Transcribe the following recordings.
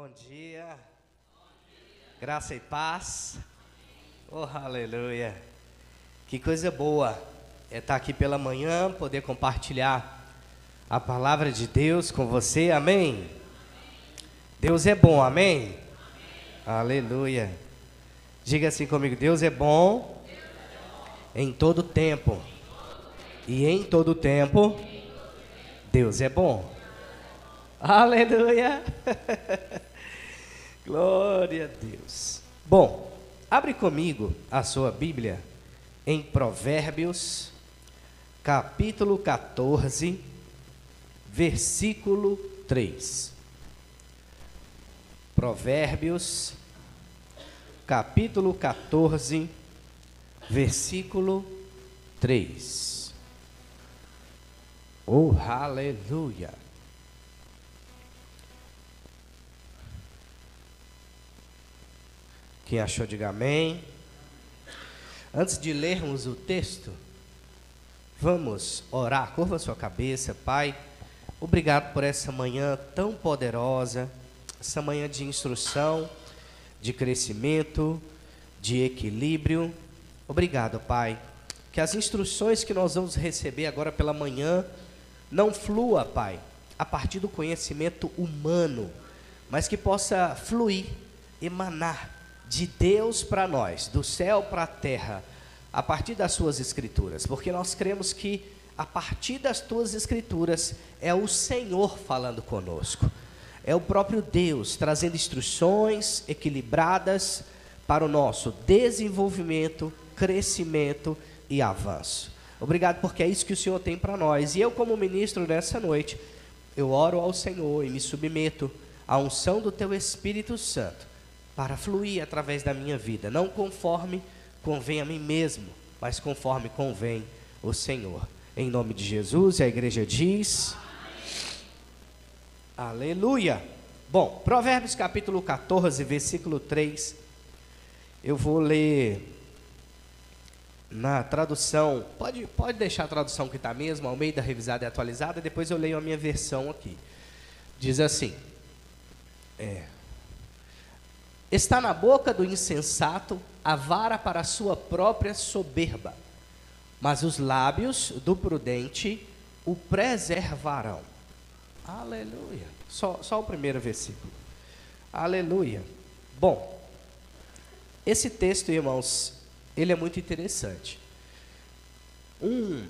Bom dia. Graça e paz. Oh, aleluia. Que coisa boa é estar aqui pela manhã, poder compartilhar a palavra de Deus com você. Amém. Deus é bom, amém? Aleluia. Diga assim comigo: Deus é bom, em todo tempo. E em todo tempo, Deus é bom. Aleluia. Glória a Deus. Bom, abre comigo a sua Bíblia em Provérbios, capítulo 14, versículo 3. Provérbios, capítulo 14, versículo 3. Oh, aleluia. Quem achou, diga amém. Antes de lermos o texto, vamos orar. Curva sua cabeça, Pai. Obrigado por essa manhã tão poderosa, essa manhã de instrução, de crescimento, de equilíbrio. Obrigado, Pai. Que as instruções que nós vamos receber agora pela manhã não flua, Pai, a partir do conhecimento humano, mas que possa fluir, emanar de Deus para nós, do céu para a terra, a partir das suas escrituras, porque nós cremos que a partir das tuas escrituras é o Senhor falando conosco. É o próprio Deus trazendo instruções equilibradas para o nosso desenvolvimento, crescimento e avanço. Obrigado porque é isso que o Senhor tem para nós. E eu como ministro nessa noite, eu oro ao Senhor e me submeto à unção do teu Espírito Santo para fluir através da minha vida, não conforme convém a mim mesmo, mas conforme convém o Senhor. Em nome de Jesus, a igreja diz: Aleluia. Bom, Provérbios capítulo 14, versículo 3. Eu vou ler na tradução, pode, pode deixar a tradução que está mesmo, ao meio da revisada e atualizada, depois eu leio a minha versão aqui. Diz assim: é, Está na boca do insensato a vara para a sua própria soberba, mas os lábios do prudente o preservarão. Aleluia. Só, só o primeiro versículo. Aleluia. Bom, esse texto, irmãos, ele é muito interessante. Um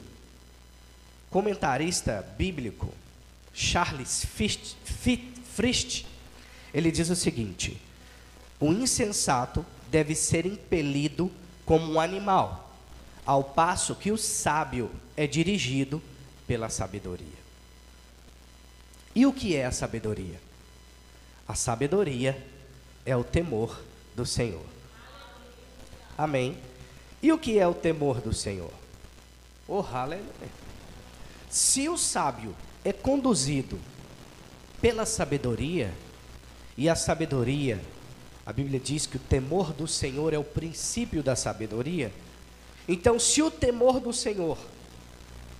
comentarista bíblico, Charles Frist, ele diz o seguinte: o insensato deve ser impelido como um animal, ao passo que o sábio é dirigido pela sabedoria. E o que é a sabedoria? A sabedoria é o temor do Senhor. Amém. E o que é o temor do Senhor? Oh, aleluia. Se o sábio é conduzido pela sabedoria, e a sabedoria a Bíblia diz que o temor do Senhor é o princípio da sabedoria. Então, se o temor do Senhor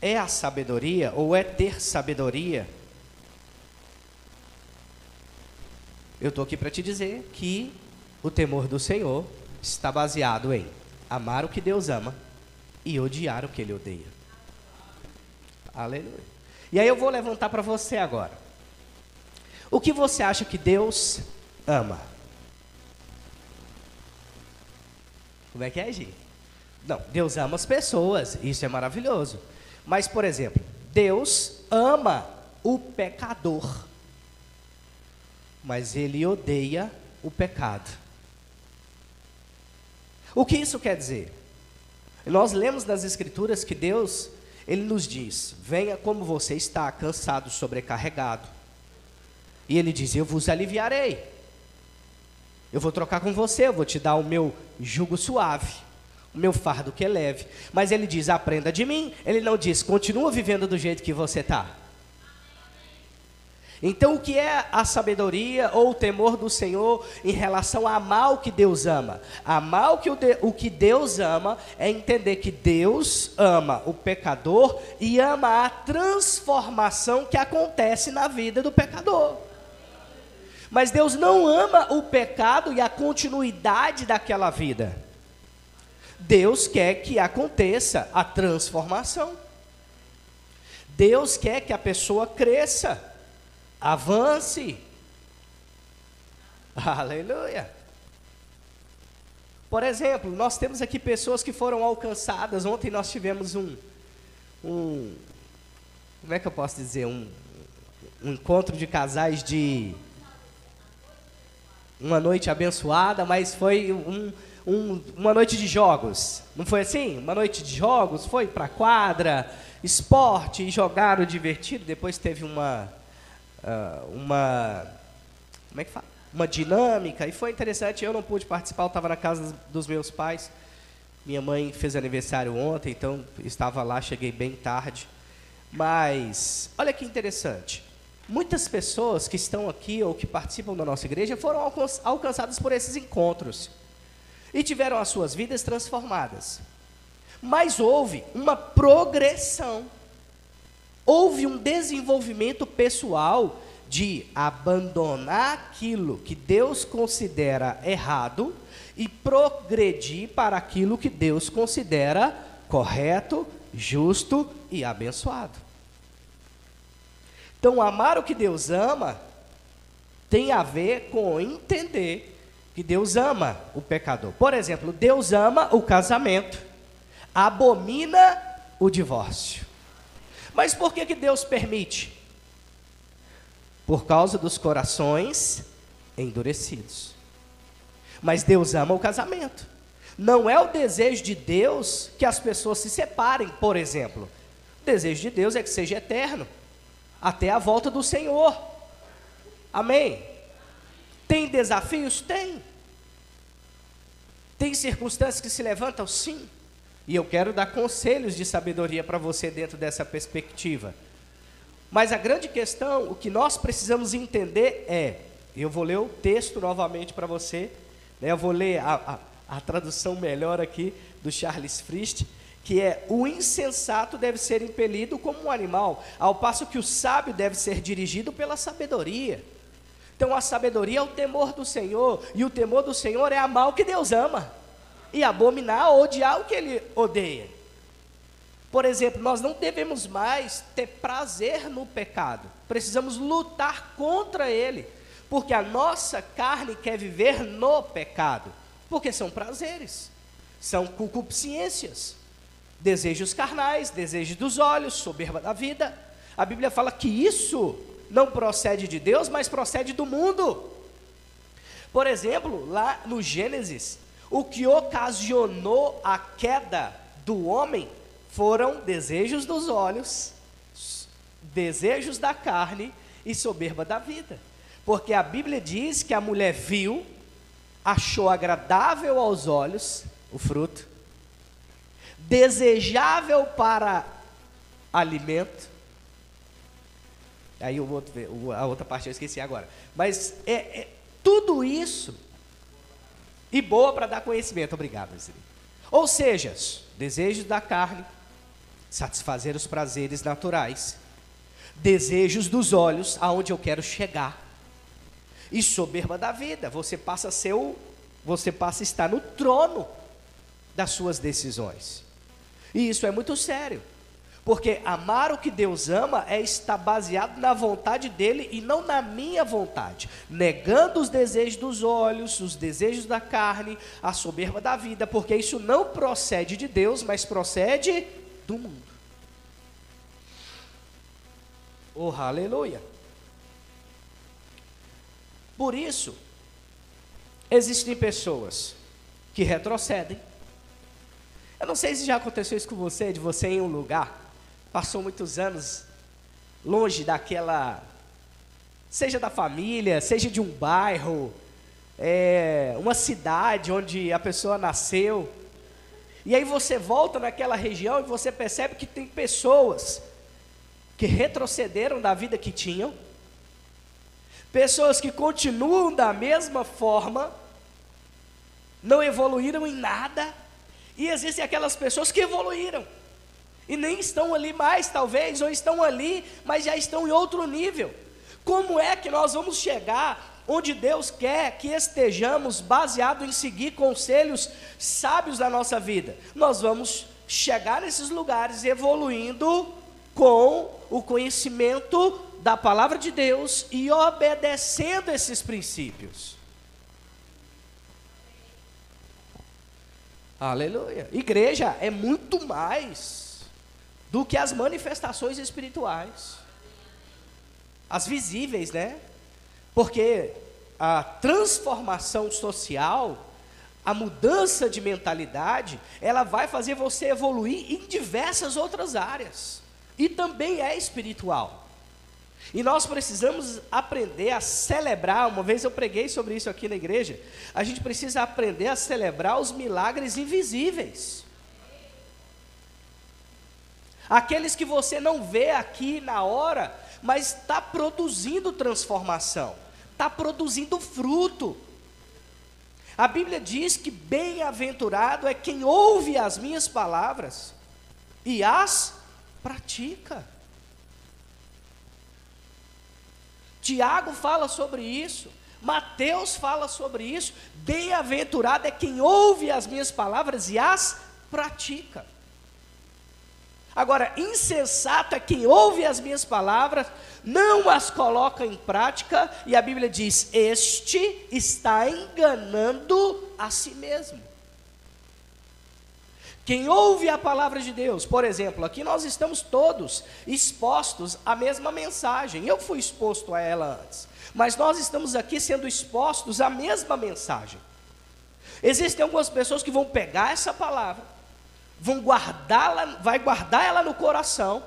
é a sabedoria, ou é ter sabedoria, eu estou aqui para te dizer que o temor do Senhor está baseado em amar o que Deus ama e odiar o que Ele odeia. Aleluia. E aí eu vou levantar para você agora. O que você acha que Deus ama? Como é que é, Gi? Não, Deus ama as pessoas, isso é maravilhoso. Mas, por exemplo, Deus ama o pecador, mas ele odeia o pecado. O que isso quer dizer? Nós lemos nas Escrituras que Deus, Ele nos diz: venha como você está, cansado, sobrecarregado. E Ele diz: Eu vos aliviarei. Eu vou trocar com você, eu vou te dar o meu jugo suave, o meu fardo que é leve. Mas ele diz: aprenda de mim. Ele não diz: continua vivendo do jeito que você está. Então, o que é a sabedoria ou o temor do Senhor em relação a amar o que Deus ama? Amar o que, o que Deus ama é entender que Deus ama o pecador e ama a transformação que acontece na vida do pecador. Mas Deus não ama o pecado e a continuidade daquela vida. Deus quer que aconteça a transformação. Deus quer que a pessoa cresça, avance. Aleluia. Por exemplo, nós temos aqui pessoas que foram alcançadas. Ontem nós tivemos um, um como é que eu posso dizer, um, um encontro de casais de uma noite abençoada, mas foi um, um, uma noite de jogos. Não foi assim? Uma noite de jogos, foi para quadra, esporte, jogaram divertido. Depois teve uma, uh, uma, como é que fala? Uma dinâmica, e foi interessante. Eu não pude participar, eu estava na casa dos meus pais. Minha mãe fez aniversário ontem, então estava lá, cheguei bem tarde. Mas, olha que interessante. Muitas pessoas que estão aqui ou que participam da nossa igreja foram alcançadas por esses encontros e tiveram as suas vidas transformadas. Mas houve uma progressão, houve um desenvolvimento pessoal de abandonar aquilo que Deus considera errado e progredir para aquilo que Deus considera correto, justo e abençoado. Então, amar o que Deus ama tem a ver com entender que Deus ama o pecador. Por exemplo, Deus ama o casamento, abomina o divórcio. Mas por que, que Deus permite? Por causa dos corações endurecidos. Mas Deus ama o casamento. Não é o desejo de Deus que as pessoas se separem, por exemplo. O desejo de Deus é que seja eterno até a volta do Senhor. Amém? Tem desafios? Tem. Tem circunstâncias que se levantam? Sim. E eu quero dar conselhos de sabedoria para você dentro dessa perspectiva. Mas a grande questão, o que nós precisamos entender é: eu vou ler o texto novamente para você, né? eu vou ler a, a, a tradução melhor aqui do Charles Frist que é o insensato deve ser impelido como um animal, ao passo que o sábio deve ser dirigido pela sabedoria. Então a sabedoria é o temor do Senhor, e o temor do Senhor é amar o que Deus ama, e abominar ou odiar o que Ele odeia. Por exemplo, nós não devemos mais ter prazer no pecado, precisamos lutar contra ele, porque a nossa carne quer viver no pecado, porque são prazeres, são concupiscências desejos carnais, desejos dos olhos, soberba da vida. A Bíblia fala que isso não procede de Deus, mas procede do mundo. Por exemplo, lá no Gênesis, o que ocasionou a queda do homem foram desejos dos olhos, desejos da carne e soberba da vida. Porque a Bíblia diz que a mulher viu, achou agradável aos olhos o fruto, desejável para alimento. Aí o outro, a outra parte eu esqueci agora. Mas é, é tudo isso e boa para dar conhecimento. Obrigado, Ziri. Ou seja, desejos da carne, satisfazer os prazeres naturais, desejos dos olhos, aonde eu quero chegar, e soberba da vida. Você passa a ser o, você passa a estar no trono das suas decisões. E isso é muito sério. Porque amar o que Deus ama é estar baseado na vontade dele e não na minha vontade, negando os desejos dos olhos, os desejos da carne, a soberba da vida, porque isso não procede de Deus, mas procede do mundo. Oh, aleluia! Por isso, existem pessoas que retrocedem, eu não sei se já aconteceu isso com você, de você em um lugar, passou muitos anos longe daquela, seja da família, seja de um bairro, é, uma cidade onde a pessoa nasceu, e aí você volta naquela região e você percebe que tem pessoas que retrocederam da vida que tinham, pessoas que continuam da mesma forma, não evoluíram em nada, e existem aquelas pessoas que evoluíram. E nem estão ali mais, talvez, ou estão ali, mas já estão em outro nível. Como é que nós vamos chegar onde Deus quer que estejamos baseado em seguir conselhos sábios da nossa vida. Nós vamos chegar nesses lugares evoluindo com o conhecimento da palavra de Deus e obedecendo esses princípios. Aleluia. Igreja é muito mais do que as manifestações espirituais. As visíveis, né? Porque a transformação social, a mudança de mentalidade, ela vai fazer você evoluir em diversas outras áreas. E também é espiritual. E nós precisamos aprender a celebrar. Uma vez eu preguei sobre isso aqui na igreja. A gente precisa aprender a celebrar os milagres invisíveis. Aqueles que você não vê aqui na hora, mas está produzindo transformação, está produzindo fruto. A Bíblia diz que bem-aventurado é quem ouve as minhas palavras e as pratica. Tiago fala sobre isso, Mateus fala sobre isso. Bem-aventurado é quem ouve as minhas palavras e as pratica. Agora, insensato é quem ouve as minhas palavras, não as coloca em prática, e a Bíblia diz: Este está enganando a si mesmo. Quem ouve a palavra de Deus, por exemplo, aqui nós estamos todos expostos à mesma mensagem. Eu fui exposto a ela antes, mas nós estamos aqui sendo expostos à mesma mensagem. Existem algumas pessoas que vão pegar essa palavra, vão guardá-la, vai guardar ela no coração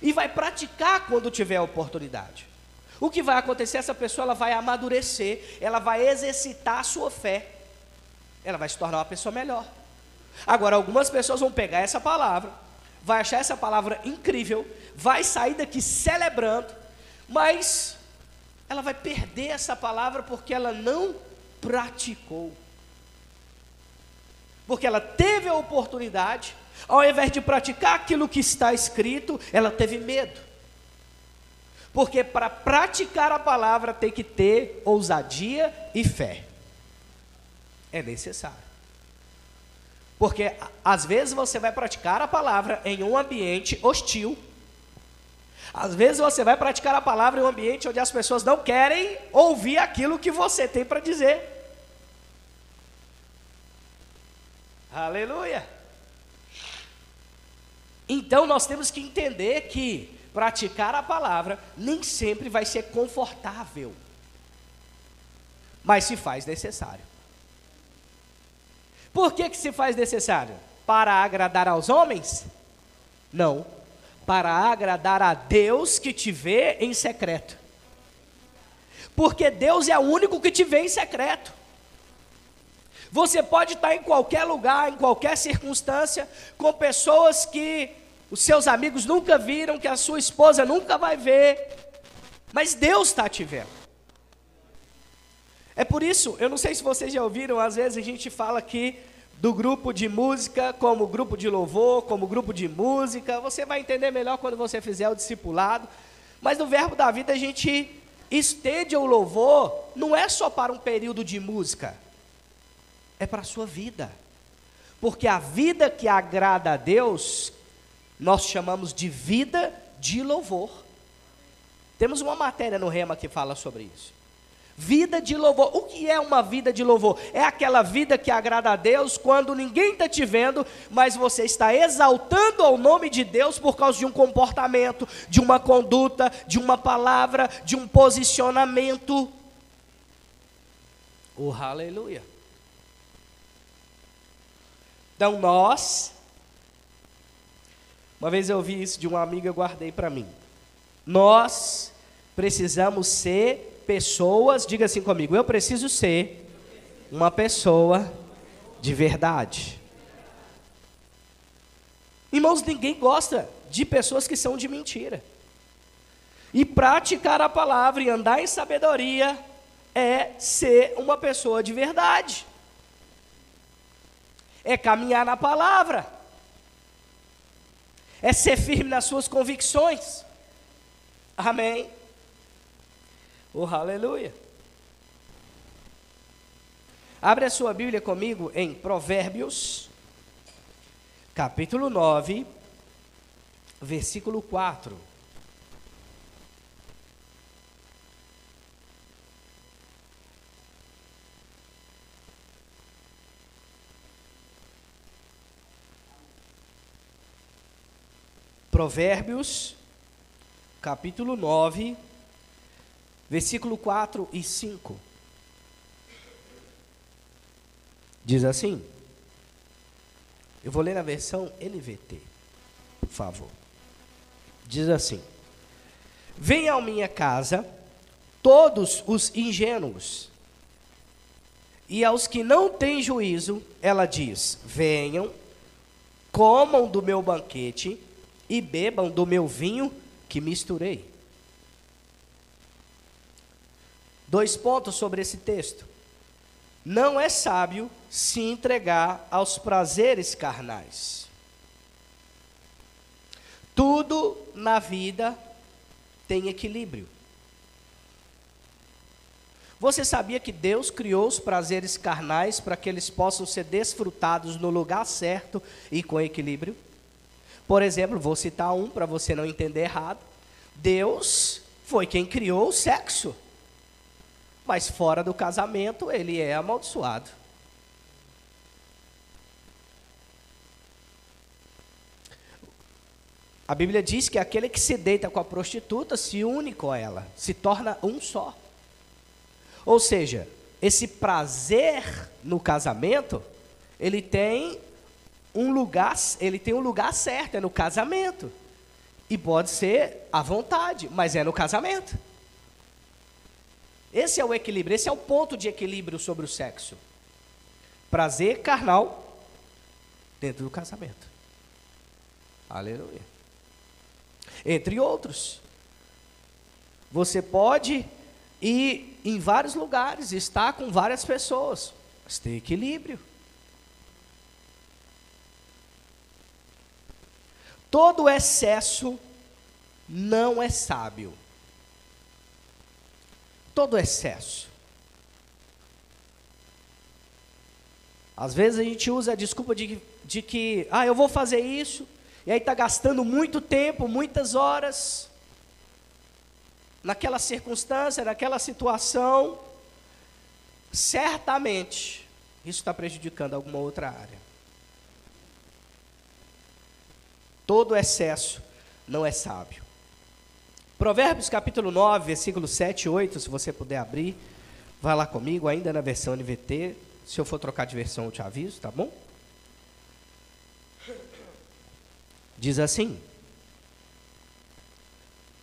e vai praticar quando tiver oportunidade. O que vai acontecer? Essa pessoa ela vai amadurecer, ela vai exercitar a sua fé, ela vai se tornar uma pessoa melhor. Agora, algumas pessoas vão pegar essa palavra, vai achar essa palavra incrível, vai sair daqui celebrando, mas ela vai perder essa palavra porque ela não praticou. Porque ela teve a oportunidade, ao invés de praticar aquilo que está escrito, ela teve medo. Porque para praticar a palavra tem que ter ousadia e fé. É necessário. Porque às vezes você vai praticar a palavra em um ambiente hostil. Às vezes você vai praticar a palavra em um ambiente onde as pessoas não querem ouvir aquilo que você tem para dizer. Aleluia. Então nós temos que entender que praticar a palavra nem sempre vai ser confortável, mas se faz necessário. Por que, que se faz necessário? Para agradar aos homens? Não. Para agradar a Deus que te vê em secreto. Porque Deus é o único que te vê em secreto. Você pode estar em qualquer lugar, em qualquer circunstância, com pessoas que os seus amigos nunca viram, que a sua esposa nunca vai ver, mas Deus está te vendo. É por isso, eu não sei se vocês já ouviram, às vezes a gente fala aqui do grupo de música como grupo de louvor, como grupo de música. Você vai entender melhor quando você fizer o discipulado. Mas no verbo da vida a gente estende o louvor, não é só para um período de música, é para a sua vida. Porque a vida que agrada a Deus, nós chamamos de vida de louvor. Temos uma matéria no Rema que fala sobre isso. Vida de louvor. O que é uma vida de louvor? É aquela vida que agrada a Deus quando ninguém está te vendo, mas você está exaltando ao nome de Deus por causa de um comportamento, de uma conduta, de uma palavra, de um posicionamento. Oh, aleluia. Então nós, uma vez eu ouvi isso de uma amiga, eu guardei para mim. Nós precisamos ser pessoas, diga assim comigo, eu preciso ser uma pessoa de verdade. Irmãos, ninguém gosta de pessoas que são de mentira. E praticar a palavra e andar em sabedoria é ser uma pessoa de verdade. É caminhar na palavra. É ser firme nas suas convicções. Amém. Oh, aleluia. Abre a sua Bíblia comigo em Provérbios, capítulo 9, versículo 4. Provérbios, capítulo 9, versículo 4 e 5. Diz assim: Eu vou ler na versão NVT, por favor. Diz assim: Venham à minha casa todos os ingênuos, e aos que não têm juízo, ela diz: Venham, comam do meu banquete e bebam do meu vinho que misturei. Dois pontos sobre esse texto. Não é sábio se entregar aos prazeres carnais. Tudo na vida tem equilíbrio. Você sabia que Deus criou os prazeres carnais para que eles possam ser desfrutados no lugar certo e com equilíbrio? Por exemplo, vou citar um para você não entender errado. Deus foi quem criou o sexo. Mas fora do casamento, ele é amaldiçoado. A Bíblia diz que aquele que se deita com a prostituta se une com ela, se torna um só. Ou seja, esse prazer no casamento, ele tem um lugar, ele tem um lugar certo, é no casamento. E pode ser à vontade, mas é no casamento. Esse é o equilíbrio, esse é o ponto de equilíbrio sobre o sexo. Prazer carnal dentro do casamento. Aleluia. Entre outros. Você pode ir em vários lugares, estar com várias pessoas, mas tem equilíbrio. Todo excesso não é sábio. Todo excesso. Às vezes a gente usa a desculpa de, de que, ah, eu vou fazer isso, e aí está gastando muito tempo, muitas horas, naquela circunstância, naquela situação. Certamente, isso está prejudicando alguma outra área. Todo excesso não é sábio. Provérbios capítulo 9, versículo 7 e 8, se você puder abrir, vai lá comigo, ainda na versão NVT. Se eu for trocar de versão, eu te aviso, tá bom? Diz assim: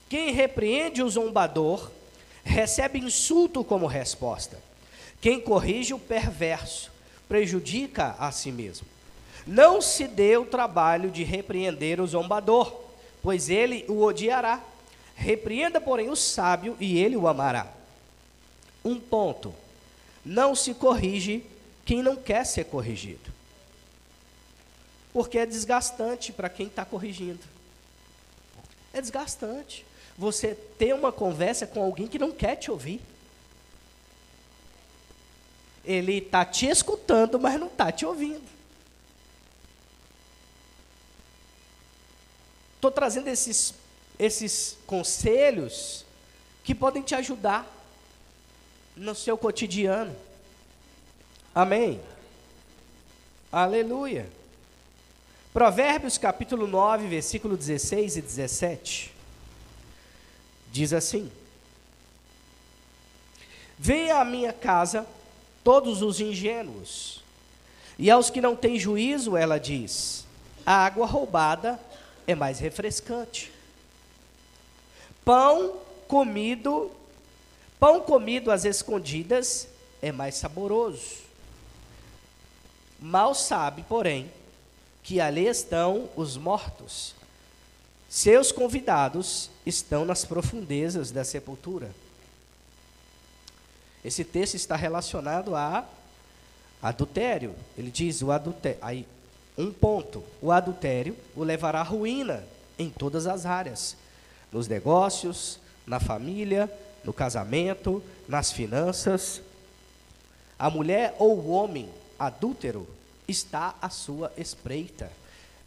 Quem repreende o zombador recebe insulto como resposta. Quem corrige o perverso prejudica a si mesmo. Não se dê o trabalho de repreender o zombador, pois ele o odiará. Repreenda, porém, o sábio e ele o amará. Um ponto: não se corrige quem não quer ser corrigido, porque é desgastante para quem está corrigindo. É desgastante você ter uma conversa com alguém que não quer te ouvir. Ele está te escutando, mas não está te ouvindo. Estou trazendo esses, esses conselhos que podem te ajudar no seu cotidiano. Amém? Aleluia. Provérbios capítulo 9, versículo 16 e 17. Diz assim: Venha à minha casa todos os ingênuos, e aos que não têm juízo, ela diz: a água roubada é mais refrescante. Pão comido, pão comido às escondidas é mais saboroso. Mal sabe, porém, que ali estão os mortos. Seus convidados estão nas profundezas da sepultura. Esse texto está relacionado a adultério. Ele diz o adultério. Aí um ponto: o adultério o levará à ruína em todas as áreas, nos negócios, na família, no casamento, nas finanças. a mulher ou o homem adúltero está à sua espreita.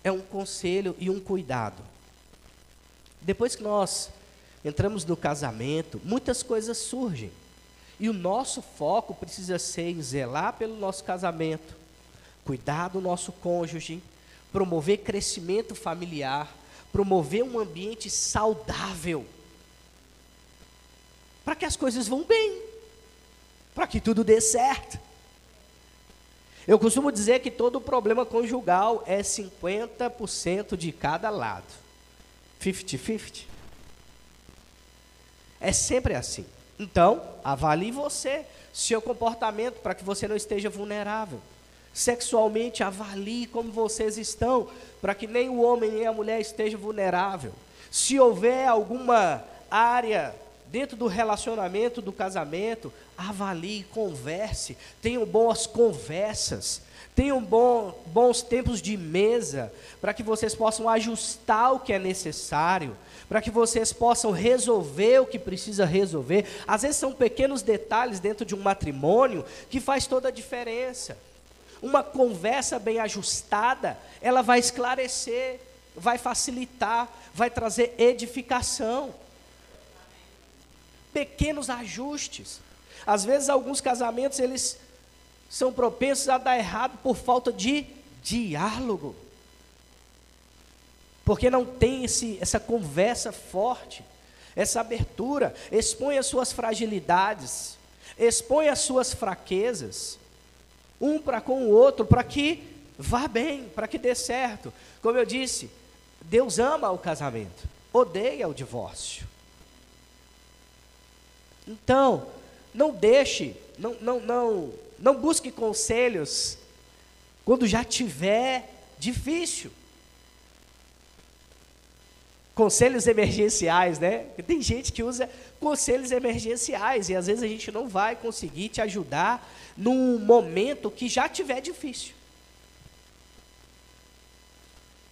É um conselho e um cuidado. Depois que nós entramos no casamento, muitas coisas surgem. E o nosso foco precisa ser zelar pelo nosso casamento, cuidar do nosso cônjuge, promover crescimento familiar, promover um ambiente saudável, para que as coisas vão bem, para que tudo dê certo. Eu costumo dizer que todo problema conjugal é 50% de cada lado. 50-50. É sempre assim. Então, avalie você, seu comportamento, para que você não esteja vulnerável. Sexualmente, avalie como vocês estão, para que nem o homem nem a mulher esteja vulnerável. Se houver alguma área dentro do relacionamento, do casamento, avalie, converse, tenham boas conversas, tenham bom, bons tempos de mesa, para que vocês possam ajustar o que é necessário, para que vocês possam resolver o que precisa resolver. Às vezes são pequenos detalhes dentro de um matrimônio que faz toda a diferença. Uma conversa bem ajustada, ela vai esclarecer, vai facilitar, vai trazer edificação. Pequenos ajustes. Às vezes alguns casamentos eles são propensos a dar errado por falta de diálogo porque não tem esse, essa conversa forte, essa abertura, expõe as suas fragilidades, expõe as suas fraquezas, um para com o outro, para que vá bem, para que dê certo. Como eu disse, Deus ama o casamento, odeia o divórcio. Então, não deixe, não, não, não, não busque conselhos quando já tiver difícil conselhos emergenciais, né? Tem gente que usa conselhos emergenciais e às vezes a gente não vai conseguir te ajudar num momento que já tiver difícil.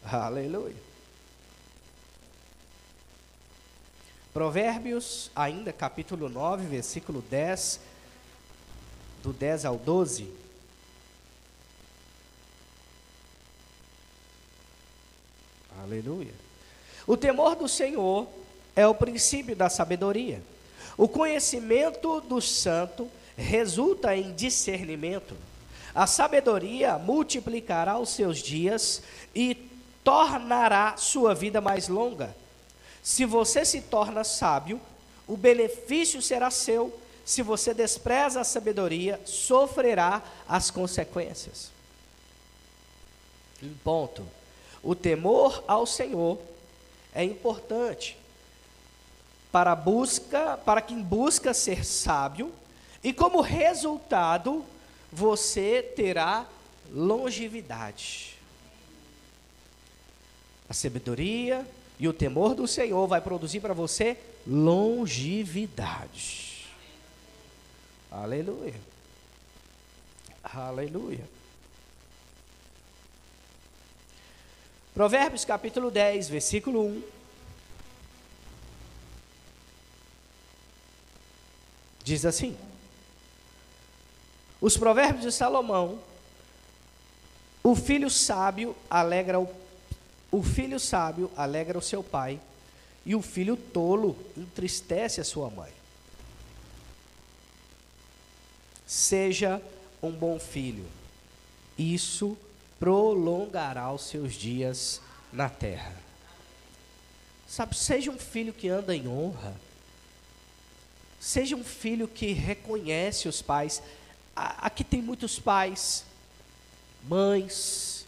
Aleluia. Provérbios, ainda capítulo 9, versículo 10, do 10 ao 12. Aleluia. O temor do Senhor é o princípio da sabedoria. O conhecimento do santo resulta em discernimento. A sabedoria multiplicará os seus dias e tornará sua vida mais longa. Se você se torna sábio, o benefício será seu. Se você despreza a sabedoria, sofrerá as consequências. Um ponto. O temor ao Senhor é importante para busca, para quem busca ser sábio, e como resultado, você terá longevidade. A sabedoria e o temor do Senhor vai produzir para você longevidade. Aleluia. Aleluia. Provérbios capítulo 10, versículo 1. Diz assim: Os provérbios de Salomão, o filho sábio alegra o, o filho sábio alegra o seu pai, e o filho tolo entristece a sua mãe. Seja um bom filho. Isso prolongará os seus dias na terra. Sabe, seja um filho que anda em honra. Seja um filho que reconhece os pais. Aqui tem muitos pais, mães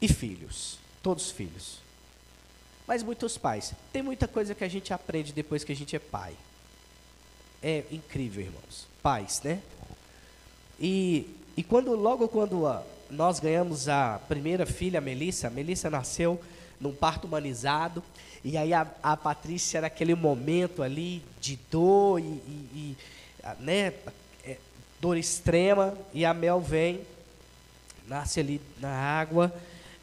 e filhos, todos filhos. Mas muitos pais. Tem muita coisa que a gente aprende depois que a gente é pai. É incrível, irmãos. Pais, né? E, e quando logo quando a, nós ganhamos a primeira filha, a Melissa. A Melissa nasceu num parto humanizado. E aí a, a Patrícia, naquele momento ali de dor e, e, e né, é, dor extrema, e a Mel vem, nasce ali na água,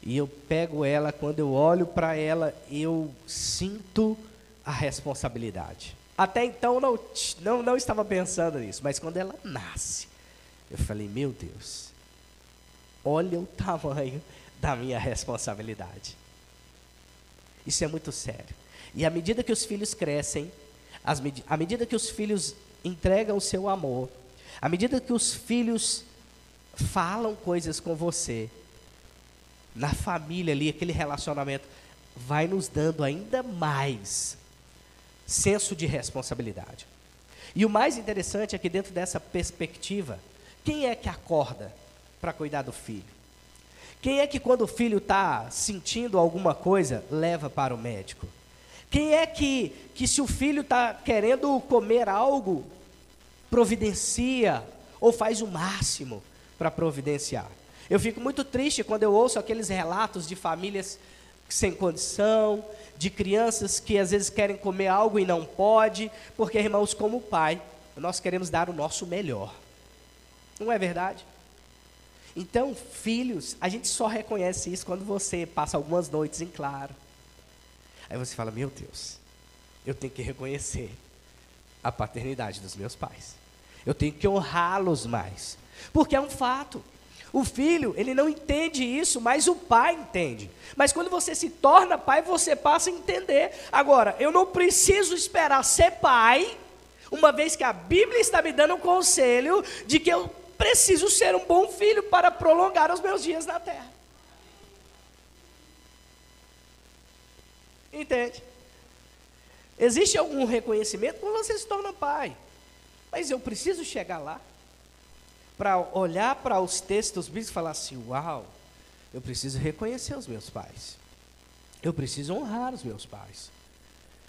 e eu pego ela, quando eu olho para ela, eu sinto a responsabilidade. Até então não, não, não estava pensando nisso, mas quando ela nasce, Eu falei, meu Deus, olha o tamanho da minha responsabilidade. Isso é muito sério. E à medida que os filhos crescem, med à medida que os filhos entregam o seu amor, à medida que os filhos falam coisas com você, na família ali, aquele relacionamento, vai nos dando ainda mais senso de responsabilidade. E o mais interessante é que, dentro dessa perspectiva, quem é que acorda para cuidar do filho? Quem é que, quando o filho está sentindo alguma coisa, leva para o médico? Quem é que, que se o filho está querendo comer algo, providencia ou faz o máximo para providenciar? Eu fico muito triste quando eu ouço aqueles relatos de famílias sem condição, de crianças que às vezes querem comer algo e não pode, porque irmãos, como pai, nós queremos dar o nosso melhor. Não é verdade? Então, filhos, a gente só reconhece isso quando você passa algumas noites em claro. Aí você fala: Meu Deus, eu tenho que reconhecer a paternidade dos meus pais. Eu tenho que honrá-los mais. Porque é um fato. O filho, ele não entende isso, mas o pai entende. Mas quando você se torna pai, você passa a entender. Agora, eu não preciso esperar ser pai, uma vez que a Bíblia está me dando um conselho de que eu preciso ser um bom filho para prolongar os meus dias na terra. Entende? Existe algum reconhecimento quando você se torna pai. Mas eu preciso chegar lá para olhar para os textos bíblicos e falar assim: uau, eu preciso reconhecer os meus pais. Eu preciso honrar os meus pais.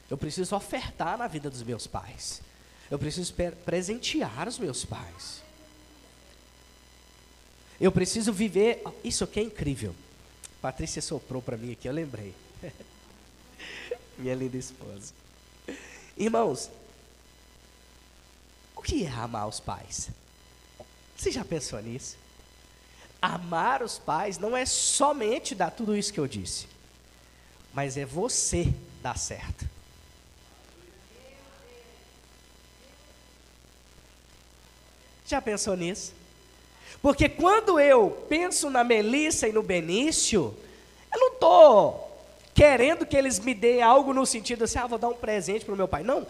Eu preciso ofertar na vida dos meus pais. Eu preciso presentear os meus pais. Eu preciso viver. Isso aqui é incrível. Patrícia soprou para mim aqui, eu lembrei. Minha linda esposa. Irmãos, o que é amar os pais? Você já pensou nisso? Amar os pais não é somente dar tudo isso que eu disse, mas é você dar certo. Já pensou nisso? Porque quando eu penso na Melissa e no Benício, eu não estou querendo que eles me deem algo no sentido assim, ah, vou dar um presente para o meu pai. Não.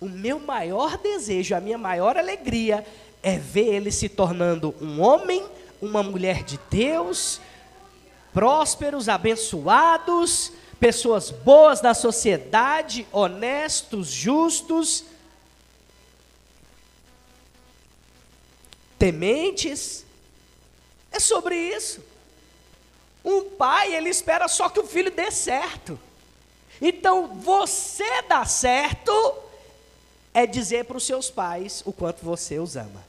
O meu maior desejo, a minha maior alegria é ver ele se tornando um homem, uma mulher de Deus, prósperos, abençoados, pessoas boas na sociedade, honestos, justos, tementes. É sobre isso. Um pai, ele espera só que o filho dê certo. Então, você dá certo é dizer para os seus pais o quanto você os ama.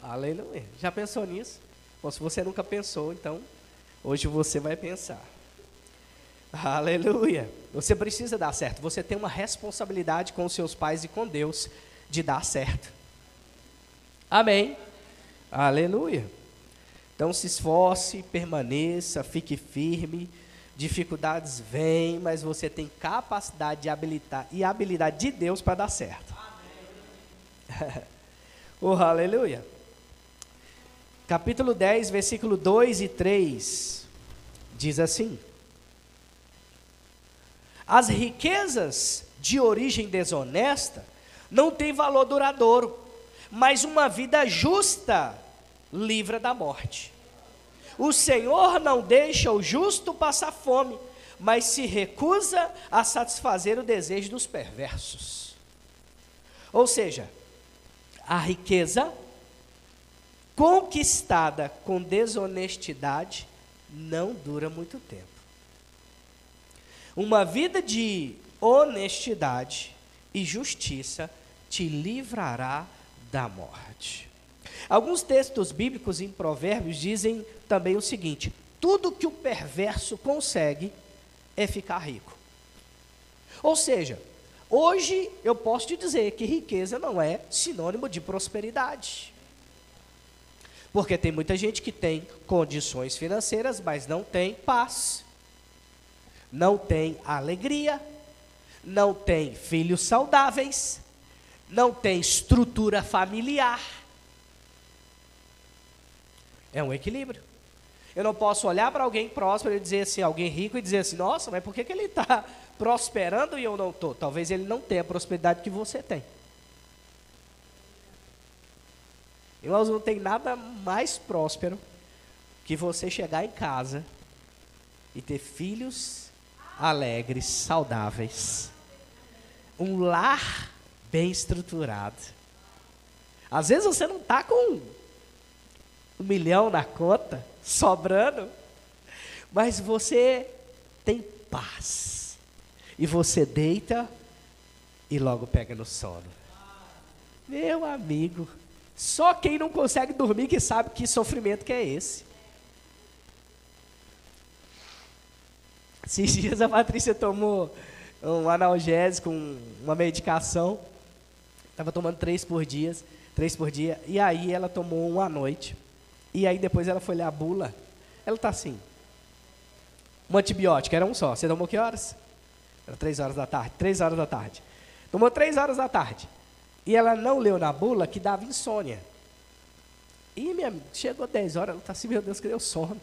Aleluia. Já pensou nisso? Bom, se você nunca pensou, então hoje você vai pensar. Aleluia. Você precisa dar certo. Você tem uma responsabilidade com os seus pais e com Deus de dar certo. Amém. Aleluia. Então se esforce, permaneça, fique firme. Dificuldades vêm, mas você tem capacidade de habilitar e habilidade de Deus para dar certo. oh, aleluia capítulo 10, versículo 2 e 3, diz assim: As riquezas de origem desonesta não têm valor duradouro, mas uma vida justa livra da morte. O Senhor não deixa o justo passar fome, mas se recusa a satisfazer o desejo dos perversos. Ou seja, a riqueza conquistada com desonestidade não dura muito tempo. Uma vida de honestidade e justiça te livrará da morte. Alguns textos bíblicos em Provérbios dizem também o seguinte: tudo que o perverso consegue é ficar rico. Ou seja, hoje eu posso te dizer que riqueza não é sinônimo de prosperidade. Porque tem muita gente que tem condições financeiras, mas não tem paz, não tem alegria, não tem filhos saudáveis, não tem estrutura familiar, É um equilíbrio. Eu não posso olhar para alguém próspero e dizer assim, alguém rico e dizer assim, nossa, mas por que, que ele está prosperando e eu não estou? Talvez ele não tenha a prosperidade que você tem. Irmãos, não tem nada mais próspero que você chegar em casa e ter filhos alegres, saudáveis, um lar bem estruturado. Às vezes você não está com um milhão na conta, sobrando, mas você tem paz. E você deita e logo pega no sono. Meu amigo, só quem não consegue dormir que sabe que sofrimento que é esse. Esses dias a Patrícia tomou um analgésico, uma medicação. Estava tomando três por dia, três por dia. E aí ela tomou um à noite. E aí depois ela foi ler a bula. Ela está assim. Um antibiótico, era um só. Você tomou que horas? Era três horas da tarde. Três horas da tarde. Tomou três horas da tarde. E ela não leu na bula que dava insônia. E minha, chegou 10 horas, ela está assim, meu Deus, que deu sono.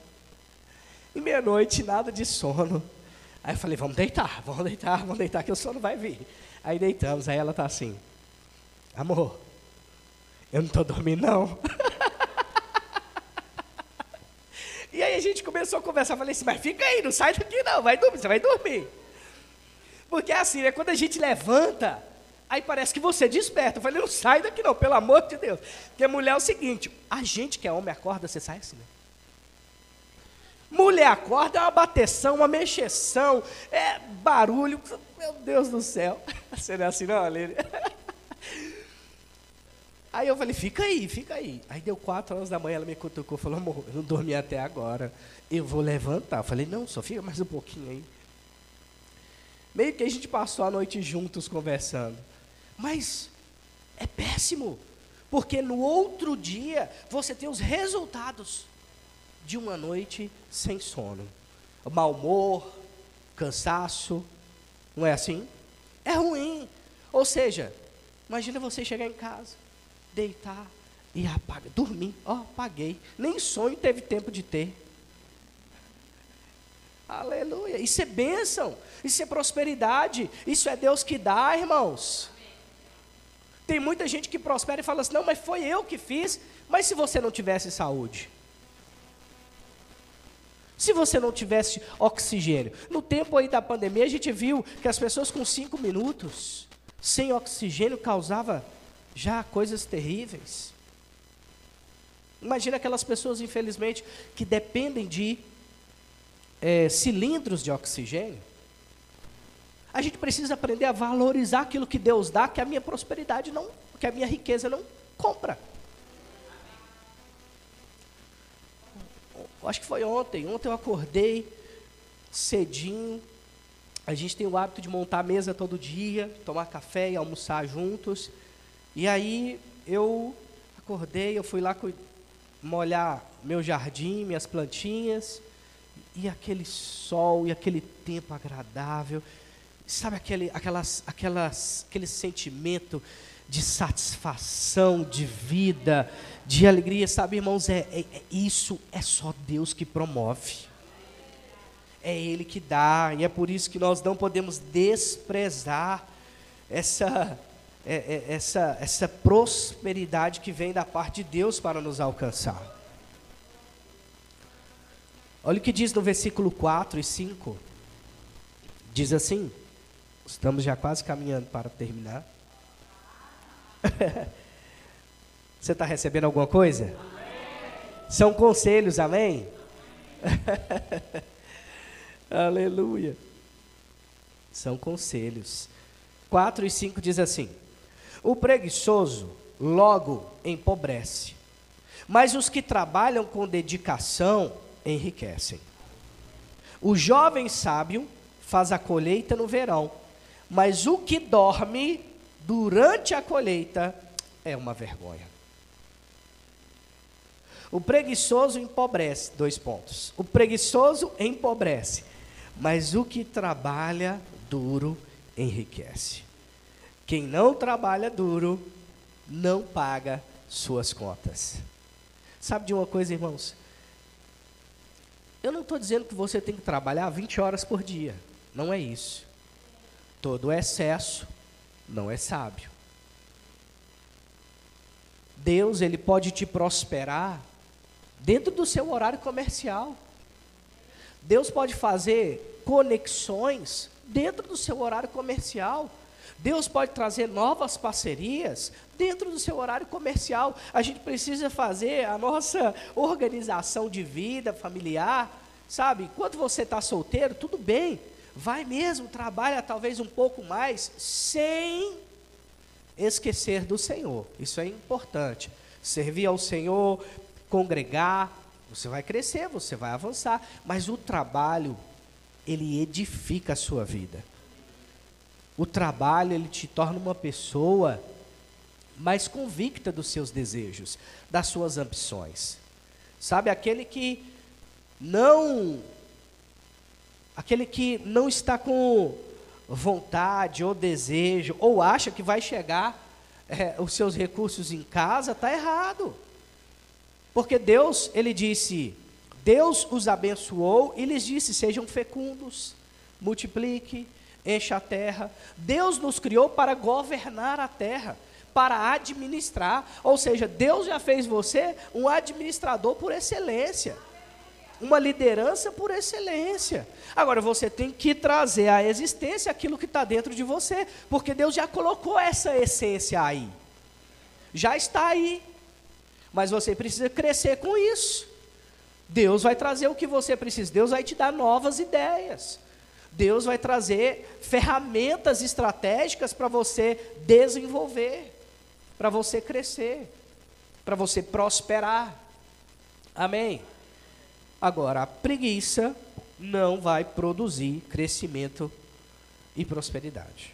E meia-noite, nada de sono. Aí eu falei, vamos deitar, vamos deitar, vamos deitar, que o sono vai vir. Aí deitamos, aí ela está assim, amor, eu não estou dormindo não. e aí a gente começou a conversar, falei assim, mas fica aí, não sai daqui não, vai dormir, você vai dormir. Porque é assim, né, quando a gente levanta, Aí parece que você desperta. Eu falei, não sai daqui não, pelo amor de Deus. Porque mulher é o seguinte, a gente que é homem acorda, você sai assim, né? Mulher acorda é uma bateção, uma mexeção, é barulho. Meu Deus do céu. Você não é assim não, Aline? Aí eu falei, fica aí, fica aí. Aí deu quatro horas da manhã, ela me cutucou, falou, amor, eu não dormi até agora. Eu vou levantar. Eu falei, não, só fica mais um pouquinho aí. Meio que a gente passou a noite juntos conversando. Mas é péssimo, porque no outro dia você tem os resultados de uma noite sem sono. Mau humor, cansaço, não é assim? É ruim. Ou seja, imagina você chegar em casa, deitar e apagar, dormir, ó, oh, apaguei. Nem sonho teve tempo de ter. Aleluia. Isso é bênção, isso é prosperidade, isso é Deus que dá, irmãos. Tem muita gente que prospera e fala assim: não, mas foi eu que fiz. Mas se você não tivesse saúde? Se você não tivesse oxigênio? No tempo aí da pandemia, a gente viu que as pessoas com cinco minutos sem oxigênio causava já coisas terríveis. Imagina aquelas pessoas, infelizmente, que dependem de é, cilindros de oxigênio. A gente precisa aprender a valorizar aquilo que Deus dá, que a minha prosperidade não, que a minha riqueza não compra. Acho que foi ontem. Ontem eu acordei cedinho. A gente tem o hábito de montar a mesa todo dia, tomar café e almoçar juntos. E aí eu acordei, eu fui lá molhar meu jardim, minhas plantinhas, e aquele sol e aquele tempo agradável. Sabe aquele, aquelas, aquelas, aquele sentimento de satisfação, de vida, de alegria, sabe, irmãos? É, é, é, isso é só Deus que promove. É Ele que dá, e é por isso que nós não podemos desprezar essa, é, é, essa, essa prosperidade que vem da parte de Deus para nos alcançar. Olha o que diz no versículo 4 e 5. Diz assim: Estamos já quase caminhando para terminar. Você está recebendo alguma coisa? Amém. São conselhos, amém? Aleluia. São conselhos. 4 e 5 diz assim: O preguiçoso logo empobrece, mas os que trabalham com dedicação enriquecem. O jovem sábio faz a colheita no verão mas o que dorme durante a colheita é uma vergonha. O preguiçoso empobrece, dois pontos. O preguiçoso empobrece, mas o que trabalha duro enriquece. Quem não trabalha duro não paga suas contas. Sabe de uma coisa, irmãos? Eu não estou dizendo que você tem que trabalhar 20 horas por dia. Não é isso. Todo excesso não é sábio. Deus, ele pode te prosperar dentro do seu horário comercial. Deus pode fazer conexões dentro do seu horário comercial. Deus pode trazer novas parcerias dentro do seu horário comercial. A gente precisa fazer a nossa organização de vida familiar, sabe? Enquanto você está solteiro, tudo bem, vai mesmo, trabalha talvez um pouco mais, sem esquecer do Senhor. Isso é importante. Servir ao Senhor, congregar, você vai crescer, você vai avançar, mas o trabalho, ele edifica a sua vida. O trabalho, ele te torna uma pessoa mais convicta dos seus desejos, das suas ambições. Sabe, aquele que não aquele que não está com vontade ou desejo, ou acha que vai chegar é, os seus recursos em casa, está errado. Porque Deus, ele disse, Deus os abençoou e lhes disse: sejam fecundos, multiplique, encha a terra. Deus nos criou para governar a terra, para administrar. Ou seja, Deus já fez você um administrador por excelência uma liderança por excelência. Agora você tem que trazer à existência aquilo que está dentro de você, porque Deus já colocou essa essência aí, já está aí, mas você precisa crescer com isso. Deus vai trazer o que você precisa, Deus vai te dar novas ideias. Deus vai trazer ferramentas estratégicas para você desenvolver, para você crescer, para você prosperar. Amém? Agora, a preguiça não vai produzir crescimento e prosperidade.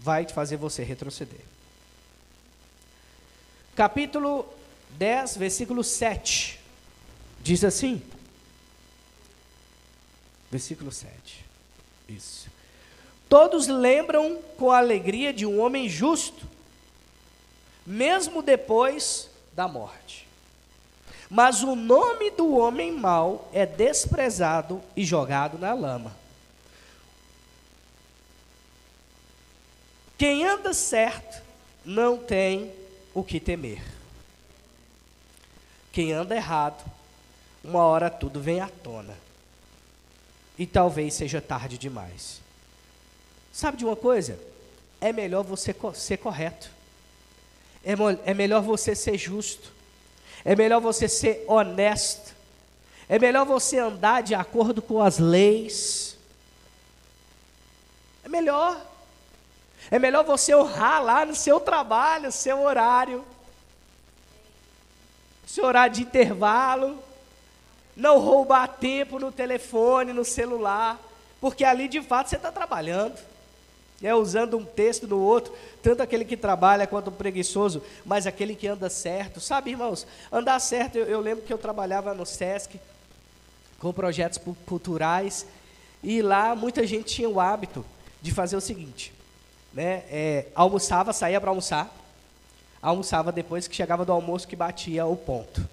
Vai fazer você retroceder. Capítulo 10, versículo 7. Diz assim. Versículo 7. Isso. Todos lembram com alegria de um homem justo, mesmo depois da morte. Mas o nome do homem mau é desprezado e jogado na lama. Quem anda certo não tem o que temer. Quem anda errado, uma hora tudo vem à tona. E talvez seja tarde demais. Sabe de uma coisa? É melhor você ser correto. É, é melhor você ser justo. É melhor você ser honesto. É melhor você andar de acordo com as leis. É melhor. É melhor você honrar lá no seu trabalho, seu horário. Seu horário de intervalo. Não roubar tempo no telefone, no celular. Porque ali de fato você está trabalhando é usando um texto no outro, tanto aquele que trabalha quanto o preguiçoso, mas aquele que anda certo. Sabe, irmãos, andar certo, eu, eu lembro que eu trabalhava no SESC com projetos culturais, e lá muita gente tinha o hábito de fazer o seguinte, né? É, almoçava, saía para almoçar, almoçava depois que chegava do almoço que batia o ponto.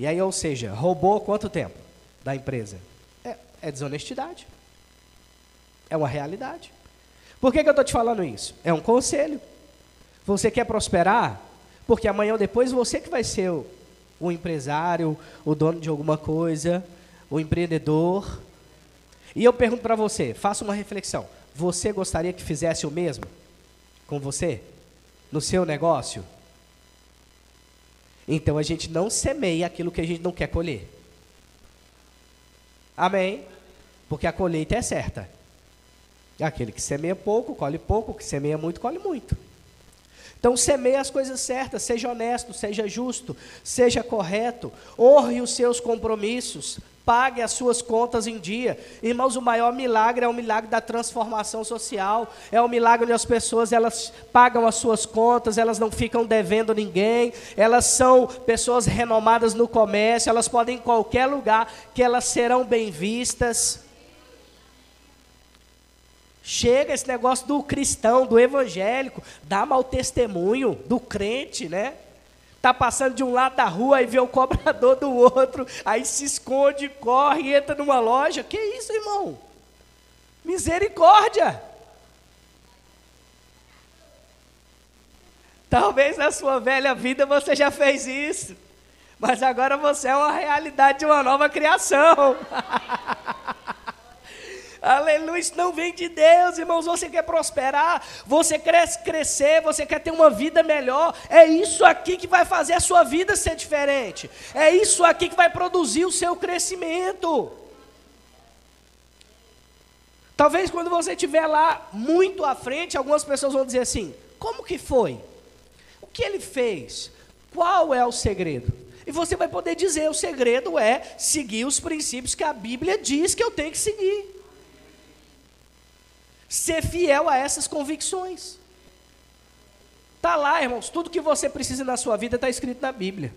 E aí, ou seja, roubou quanto tempo da empresa? É, é desonestidade. É uma realidade. Por que, que eu estou te falando isso? É um conselho. Você quer prosperar? Porque amanhã ou depois você que vai ser o, o empresário, o dono de alguma coisa, o empreendedor. E eu pergunto para você, faça uma reflexão. Você gostaria que fizesse o mesmo com você? No seu negócio? Então a gente não semeia aquilo que a gente não quer colher. Amém? Porque a colheita é certa. Aquele que semeia pouco, colhe pouco, que semeia muito, colhe muito. Então, semeia as coisas certas, seja honesto, seja justo, seja correto, honre os seus compromissos, pague as suas contas em dia. Irmãos, o maior milagre é o milagre da transformação social, é o milagre onde as pessoas elas pagam as suas contas, elas não ficam devendo ninguém, elas são pessoas renomadas no comércio, elas podem ir em qualquer lugar que elas serão bem vistas. Chega esse negócio do cristão, do evangélico, dá mau testemunho, do crente, né? Está passando de um lado da rua e vê o cobrador do outro, aí se esconde, corre, entra numa loja. Que isso, irmão? Misericórdia! Talvez na sua velha vida você já fez isso, mas agora você é uma realidade de uma nova criação. Aleluia, isso não vem de Deus, irmãos. Você quer prosperar, você quer crescer, você quer ter uma vida melhor. É isso aqui que vai fazer a sua vida ser diferente. É isso aqui que vai produzir o seu crescimento. Talvez quando você estiver lá muito à frente, algumas pessoas vão dizer assim: como que foi? que ele fez? Qual é o segredo? E você vai poder dizer: o segredo é seguir os princípios que a Bíblia diz que eu tenho que seguir. Ser fiel a essas convicções. Está lá, irmãos, tudo que você precisa na sua vida está escrito na Bíblia.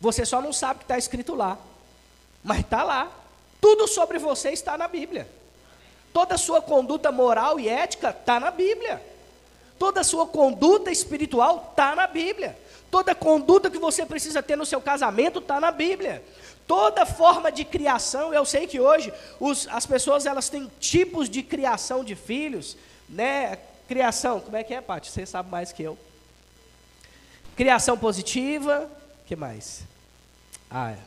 Você só não sabe que está escrito lá. Mas está lá. Tudo sobre você está na Bíblia. Toda a sua conduta moral e ética está na Bíblia. Toda a sua conduta espiritual está na Bíblia. Toda conduta que você precisa ter no seu casamento está na Bíblia. Toda forma de criação, eu sei que hoje os, as pessoas elas têm tipos de criação de filhos, né? Criação, como é que é, Paty? Você sabe mais que eu. Criação positiva, que mais? Ah, é.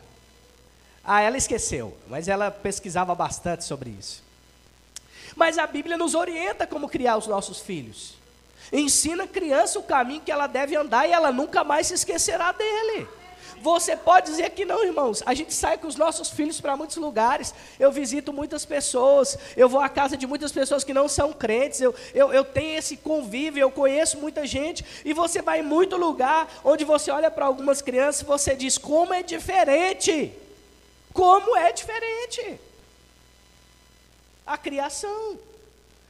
ah, ela esqueceu, mas ela pesquisava bastante sobre isso. Mas a Bíblia nos orienta como criar os nossos filhos. Ensina a criança o caminho que ela deve andar e ela nunca mais se esquecerá dele. Você pode dizer que não, irmãos. A gente sai com os nossos filhos para muitos lugares. Eu visito muitas pessoas. Eu vou à casa de muitas pessoas que não são crentes. Eu, eu, eu tenho esse convívio. Eu conheço muita gente. E você vai em muito lugar onde você olha para algumas crianças e você diz: como é diferente. Como é diferente. A criação.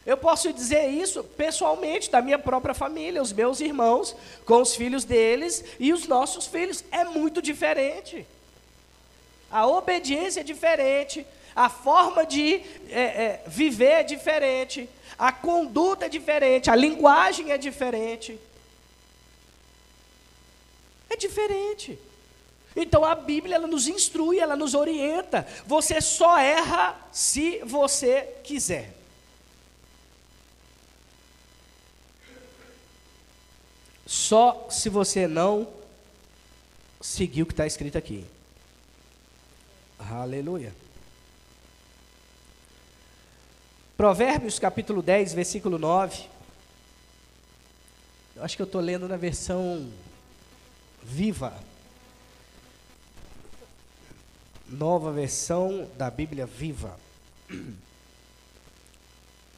Eu posso dizer isso pessoalmente, da minha própria família, os meus irmãos, com os filhos deles e os nossos filhos. É muito diferente. A obediência é diferente, a forma de é, é, viver é diferente, a conduta é diferente, a linguagem é diferente. É diferente. Então a Bíblia ela nos instrui, ela nos orienta. Você só erra se você quiser. Só se você não seguir o que está escrito aqui. Aleluia. Provérbios capítulo 10, versículo 9. Eu acho que eu estou lendo na versão viva. Nova versão da Bíblia viva.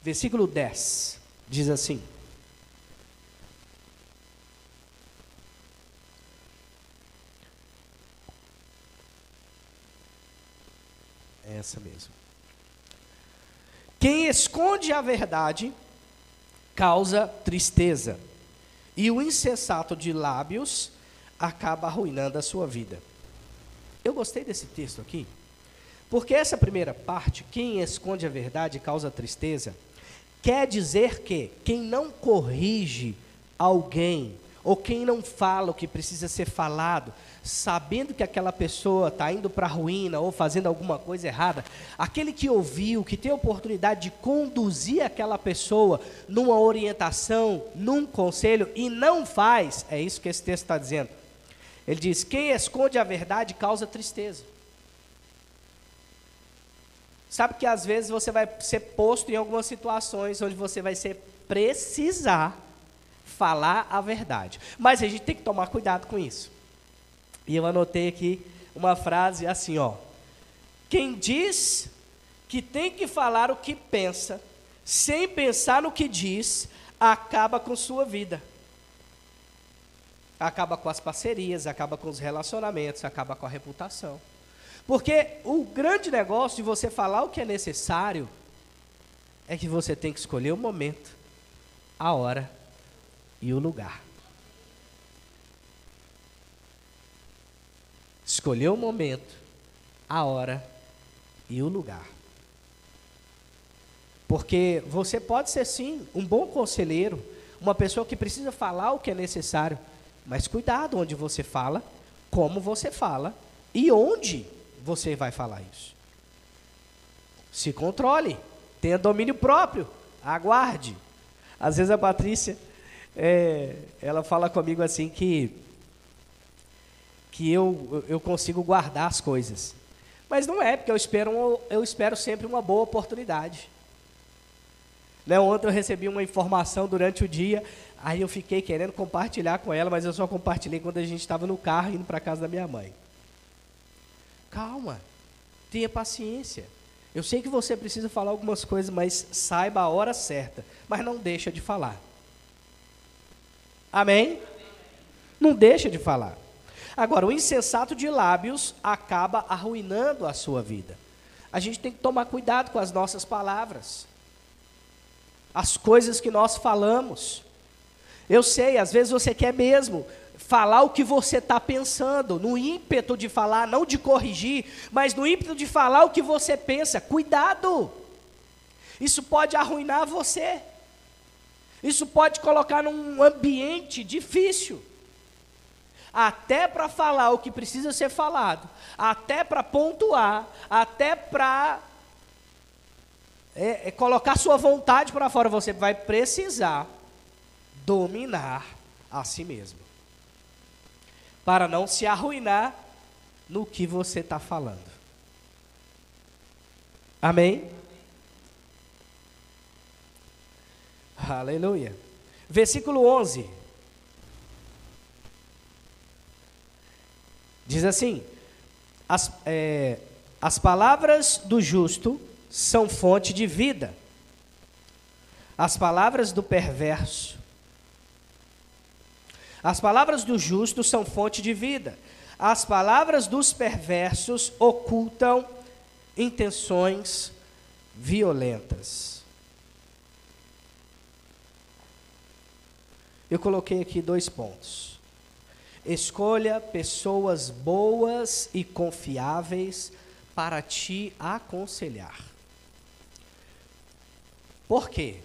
Versículo 10 diz assim: É essa mesmo. Quem esconde a verdade causa tristeza, e o insensato de lábios acaba arruinando a sua vida. Eu gostei desse texto aqui, porque essa primeira parte, quem esconde a verdade causa tristeza, quer dizer que quem não corrige alguém, ou quem não fala o que precisa ser falado, sabendo que aquela pessoa está indo para a ruína ou fazendo alguma coisa errada, aquele que ouviu, que tem a oportunidade de conduzir aquela pessoa numa orientação, num conselho e não faz, é isso que esse texto está dizendo. Ele diz: quem esconde a verdade causa tristeza. Sabe que às vezes você vai ser posto em algumas situações onde você vai ser precisar falar a verdade. Mas a gente tem que tomar cuidado com isso. E eu anotei aqui uma frase assim, ó. Quem diz que tem que falar o que pensa, sem pensar no que diz, acaba com sua vida. Acaba com as parcerias, acaba com os relacionamentos, acaba com a reputação. Porque o grande negócio de você falar o que é necessário é que você tem que escolher o momento, a hora e o lugar. Escolher o momento, a hora e o lugar. Porque você pode ser sim um bom conselheiro, uma pessoa que precisa falar o que é necessário, Mas cuidado onde você fala, como você fala e onde você vai falar isso. Se controle, tenha domínio próprio, aguarde. Às vezes a Patrícia, é, ela fala comigo assim que que eu, eu consigo guardar as coisas. Mas não é, porque eu espero, eu espero sempre uma boa oportunidade. Né, ontem eu recebi uma informação durante o dia, aí eu fiquei querendo compartilhar com ela, mas eu só compartilhei quando a gente estava no carro indo para casa da minha mãe. Calma, tenha paciência. Eu sei que você precisa falar algumas coisas, mas saiba a hora certa, mas não deixa de falar. Amém? Não deixa de falar. Agora, o insensato de lábios acaba arruinando a sua vida. A gente tem que tomar cuidado com as nossas palavras, as coisas que nós falamos. Eu sei, às vezes você quer mesmo falar o que você está pensando, no ímpeto de falar, não de corrigir, mas no ímpeto de falar o que você pensa. Cuidado! Isso pode arruinar você. Isso pode colocar num ambiente difícil até para falar o que precisa ser falado, até para pontuar, até para é, é, colocar sua vontade para fora, você vai precisar dominar a si mesmo, para não se arruinar no que você está falando. Amém? Aleluia. Versículo 11. Diz assim: as, é, as palavras do justo são fonte de vida, as palavras do perverso. As palavras do justo são fonte de vida, as palavras dos perversos ocultam intenções violentas. Eu coloquei aqui dois pontos. Escolha pessoas boas e confiáveis para te aconselhar. Por quê?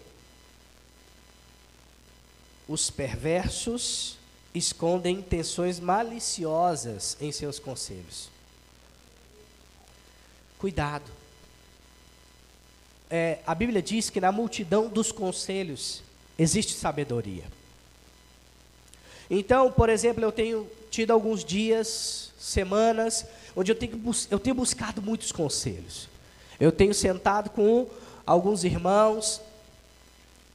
Os perversos escondem intenções maliciosas em seus conselhos. Cuidado. É, a Bíblia diz que na multidão dos conselhos existe sabedoria. Então, por exemplo, eu tenho tido alguns dias, semanas, onde eu tenho, eu tenho buscado muitos conselhos. Eu tenho sentado com alguns irmãos,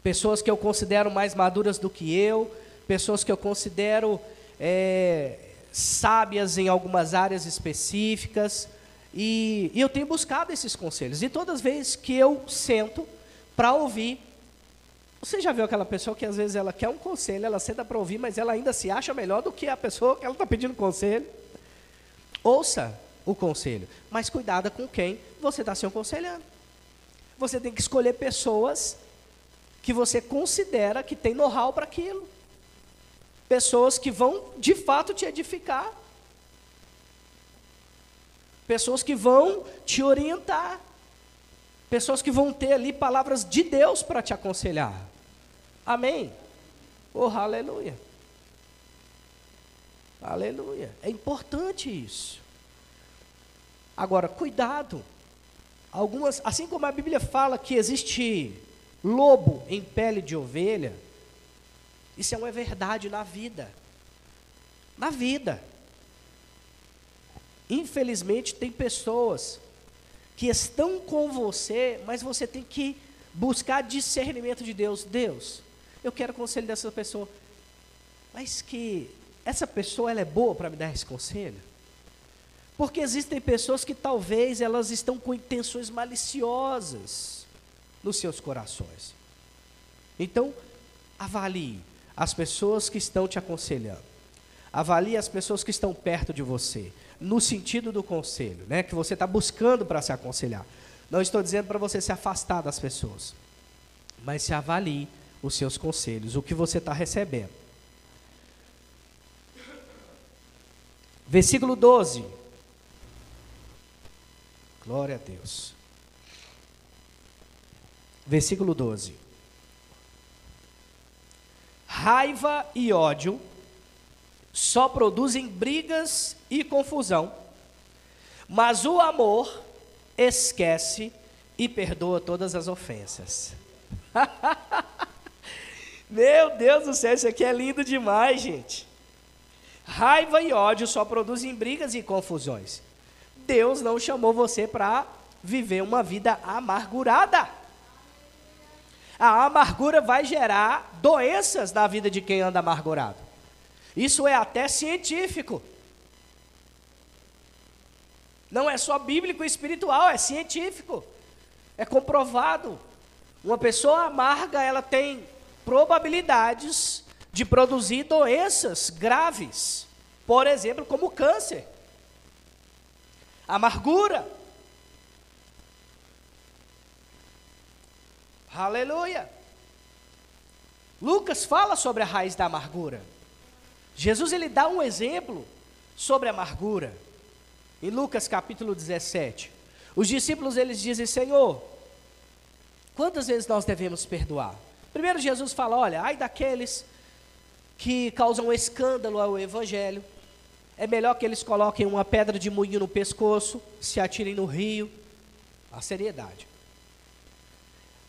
pessoas que eu considero mais maduras do que eu, pessoas que eu considero é, sábias em algumas áreas específicas, e, e eu tenho buscado esses conselhos. E todas as vezes que eu sento para ouvir, você já viu aquela pessoa que às vezes ela quer um conselho, ela senta para ouvir, mas ela ainda se acha melhor do que a pessoa que ela está pedindo conselho? Ouça o conselho, mas cuidado com quem você está se aconselhando. Você tem que escolher pessoas que você considera que tem know-how para aquilo. Pessoas que vão de fato te edificar. Pessoas que vão te orientar. Pessoas que vão ter ali palavras de Deus para te aconselhar. Amém? Oh, aleluia. Aleluia. É importante isso. Agora, cuidado. Algumas, assim como a Bíblia fala que existe lobo em pele de ovelha, isso é uma verdade na vida. Na vida. Infelizmente, tem pessoas que estão com você, mas você tem que buscar discernimento de Deus. Deus, eu quero conselho dessa pessoa. Mas que essa pessoa ela é boa para me dar esse conselho? Porque existem pessoas que talvez elas estão com intenções maliciosas nos seus corações. Então, avalie as pessoas que estão te aconselhando. Avalie as pessoas que estão perto de você no sentido do conselho, né, que você está buscando para se aconselhar. Não estou dizendo para você se afastar das pessoas, mas se avalie os seus conselhos, o que você está recebendo. Versículo 12. Glória a Deus. Versículo 12. Raiva e ódio só produzem brigas e confusão, mas o amor esquece e perdoa todas as ofensas. Meu Deus do céu, isso aqui é lindo demais, gente. Raiva e ódio só produzem brigas e confusões. Deus não chamou você para viver uma vida amargurada. A amargura vai gerar doenças na vida de quem anda amargurado. Isso é até científico. Não é só bíblico e espiritual, é científico. É comprovado. Uma pessoa amarga, ela tem probabilidades de produzir doenças graves. Por exemplo, como câncer. Amargura. Aleluia. Lucas fala sobre a raiz da amargura. Jesus ele dá um exemplo sobre amargura. Em Lucas capítulo 17, os discípulos eles dizem: "Senhor, quantas vezes nós devemos perdoar?" Primeiro Jesus fala: "Olha, ai daqueles que causam escândalo ao evangelho. É melhor que eles coloquem uma pedra de moinho no pescoço, se atirem no rio." A seriedade.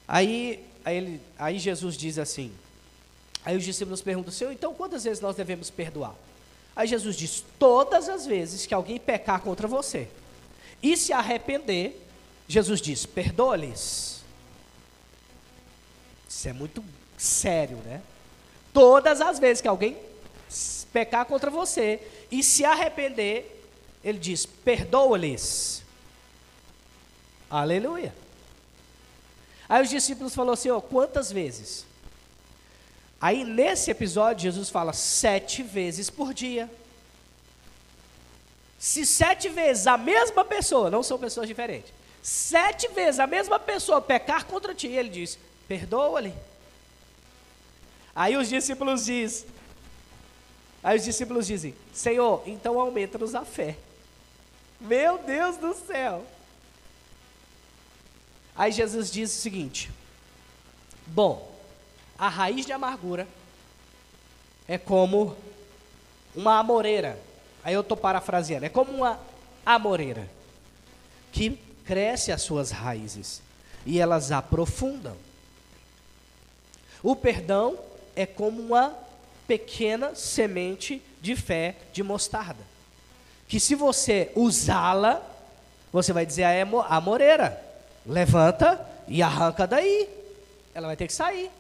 Aí, aí, aí Jesus diz assim: Aí os discípulos perguntam, Senhor, então quantas vezes nós devemos perdoar? Aí Jesus diz: Todas as vezes que alguém pecar contra você e se arrepender, Jesus diz: Perdoa-lhes. Isso é muito sério, né? Todas as vezes que alguém pecar contra você e se arrepender, ele diz: Perdoa-lhes. Aleluia. Aí os discípulos falaram assim: ó, quantas vezes? Aí nesse episódio, Jesus fala sete vezes por dia. Se sete vezes a mesma pessoa, não são pessoas diferentes, sete vezes a mesma pessoa pecar contra ti, ele diz: perdoa-lhe. Aí os discípulos dizem, aí os discípulos dizem, Senhor, então aumenta-nos a fé. Meu Deus do céu. Aí Jesus diz o seguinte: Bom, a raiz de amargura é como uma amoreira. Aí eu estou parafraseando: é como uma amoreira que cresce as suas raízes e elas aprofundam. O perdão é como uma pequena semente de fé de mostarda, que se você usá-la, você vai dizer a amoreira Levanta e arranca daí. Ela vai ter que sair.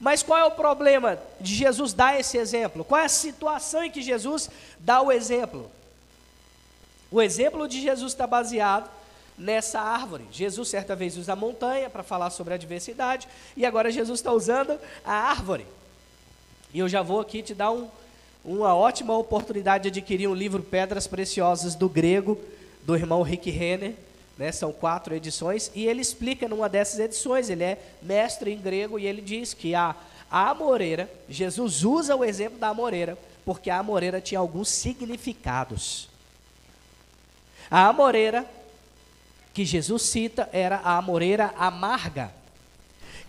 Mas qual é o problema de Jesus dar esse exemplo? Qual é a situação em que Jesus dá o exemplo? O exemplo de Jesus está baseado nessa árvore. Jesus certa vez usa a montanha para falar sobre a diversidade, e agora Jesus está usando a árvore. E eu já vou aqui te dar um, uma ótima oportunidade de adquirir um livro Pedras Preciosas do grego, do irmão Rick Renner. Né, são quatro edições, e ele explica numa dessas edições, ele é mestre em grego, e ele diz que a, a amoreira, Jesus usa o exemplo da amoreira, porque a amoreira tinha alguns significados. A amoreira que Jesus cita era a amoreira amarga,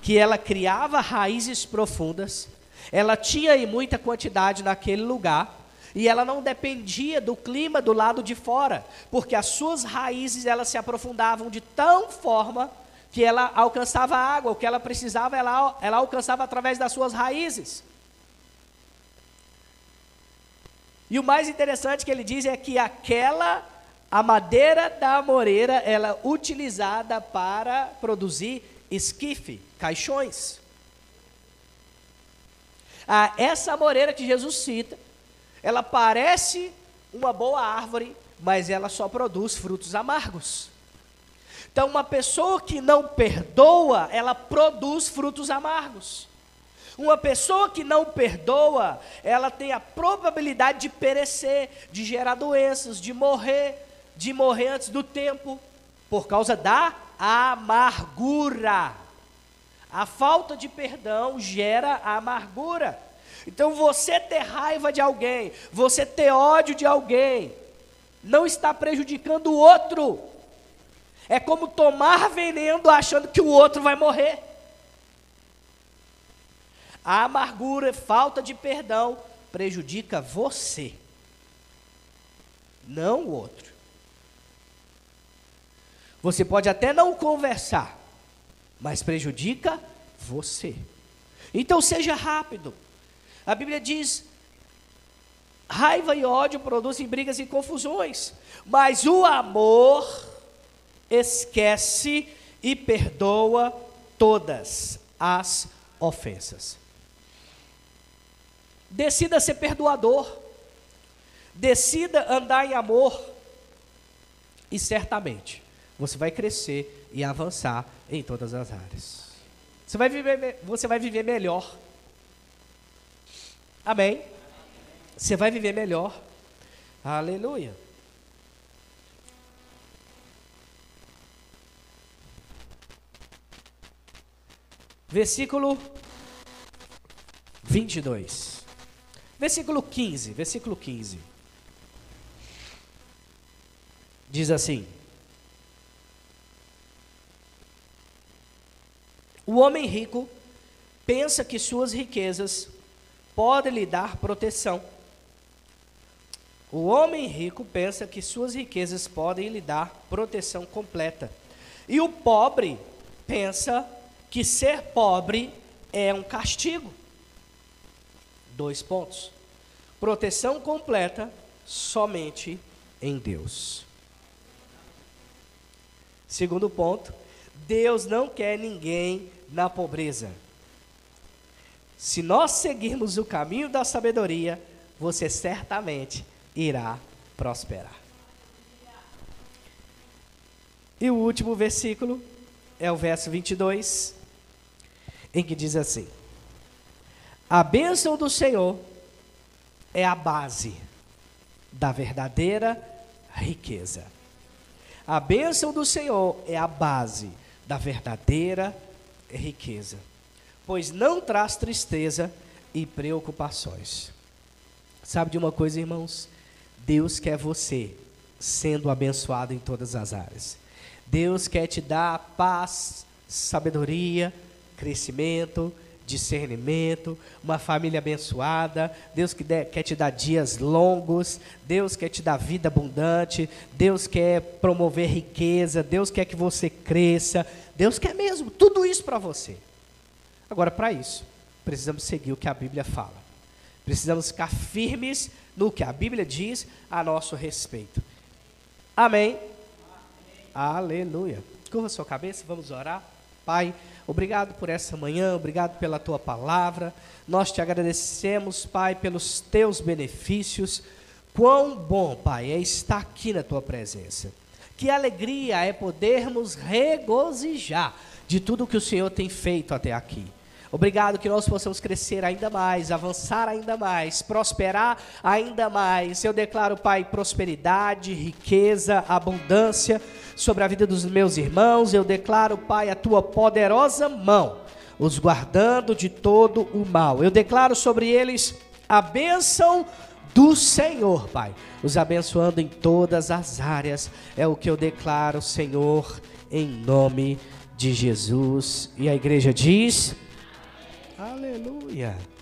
que ela criava raízes profundas, ela tinha em muita quantidade naquele lugar, e ela não dependia do clima do lado de fora, porque as suas raízes elas se aprofundavam de tal forma que ela alcançava a água, o que ela precisava ela, ela alcançava através das suas raízes. E o mais interessante que ele diz é que aquela a madeira da amoreira ela é utilizada para produzir esquife, caixões. Ah, essa amoreira que Jesus cita ela parece uma boa árvore, mas ela só produz frutos amargos. Então, uma pessoa que não perdoa, ela produz frutos amargos. Uma pessoa que não perdoa, ela tem a probabilidade de perecer, de gerar doenças, de morrer, de morrer antes do tempo, por causa da amargura. A falta de perdão gera amargura. Então você ter raiva de alguém, você ter ódio de alguém, não está prejudicando o outro. É como tomar veneno achando que o outro vai morrer. A amargura, falta de perdão, prejudica você, não o outro. Você pode até não conversar, mas prejudica você. Então seja rápido. A Bíblia diz: raiva e ódio produzem brigas e confusões, mas o amor esquece e perdoa todas as ofensas. Decida ser perdoador, decida andar em amor, e certamente você vai crescer e avançar em todas as áreas. Você vai viver, você vai viver melhor. Amém? Você vai viver melhor. Aleluia. Versículo 22. Versículo 15, versículo 15. Diz assim: O homem rico pensa que suas riquezas podem lhe dar proteção. O homem rico pensa que suas riquezas podem lhe dar proteção completa. E o pobre pensa que ser pobre é um castigo. Dois pontos. Proteção completa somente em Deus. Segundo ponto, Deus não quer ninguém na pobreza. Se nós seguirmos o caminho da sabedoria, você certamente irá prosperar. E o último versículo é o verso 22, em que diz assim: A bênção do Senhor é a base da verdadeira riqueza. A bênção do Senhor é a base da verdadeira riqueza, pois não traz tristeza e preocupações. Sabe de uma coisa, irmãos? Deus quer você sendo abençoado em todas as áreas. Deus quer te dar paz, sabedoria, crescimento, discernimento, uma família abençoada. Deus quer te dar dias longos. Deus quer te dar vida abundante. Deus quer promover riqueza. Deus quer que você cresça. Deus quer mesmo tudo isso para você. Agora, para isso, precisamos seguir o que a Bíblia fala. Precisamos ficar firmes no que a Bíblia diz a nosso respeito. Amém? Aleluia. Curva sua cabeça, vamos orar. Pai, obrigado por essa manhã, obrigado pela tua palavra. Nós te agradecemos, Pai, pelos teus benefícios. Quão bom, Pai, é estar aqui na tua presença. Que alegria é podermos regozijar de tudo que o Senhor tem feito até aqui. Obrigado que nós possamos crescer ainda mais, avançar ainda mais, prosperar ainda mais. Eu declaro, Pai, prosperidade, riqueza, abundância sobre a vida dos meus irmãos. Eu declaro, Pai, a tua poderosa mão, os guardando de todo o mal. Eu declaro sobre eles a bênção do Senhor, Pai, os abençoando em todas as áreas. É o que eu declaro, Senhor, em nome de Jesus. E a igreja diz. Aleluia.